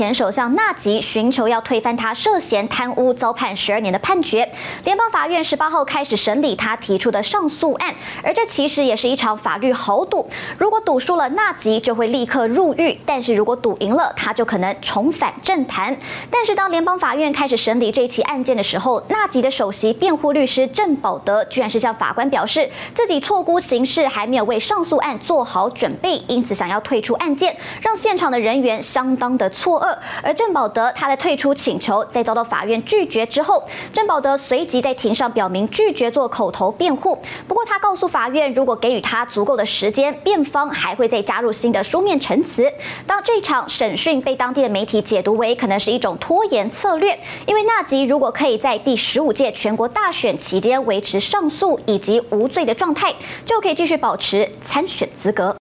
前首相纳吉寻求要推翻他涉嫌贪污遭判十二年的判决，联邦法院十八号开始审理他提出的上诉案，而这其实也是一场法律豪赌。如果赌输了，纳吉就会立刻入狱；但是如果赌赢了，他就可能重返政坛。但是当联邦法院开始审理这起案件的时候，纳吉的首席辩护律师郑保德居然是向法官表示，自己错估形势，还没有为上诉案做好准备，因此想要退出案件，让现场的人员相当的错愕。而郑宝德他的退出请求在遭到法院拒绝之后，郑宝德随即在庭上表明拒绝做口头辩护。不过他告诉法院，如果给予他足够的时间，辩方还会再加入新的书面陈词。当这场审讯被当地的媒体解读为可能是一种拖延策略，因为纳吉如果可以在第十五届全国大选期间维持上诉以及无罪的状态，就可以继续保持参选资格。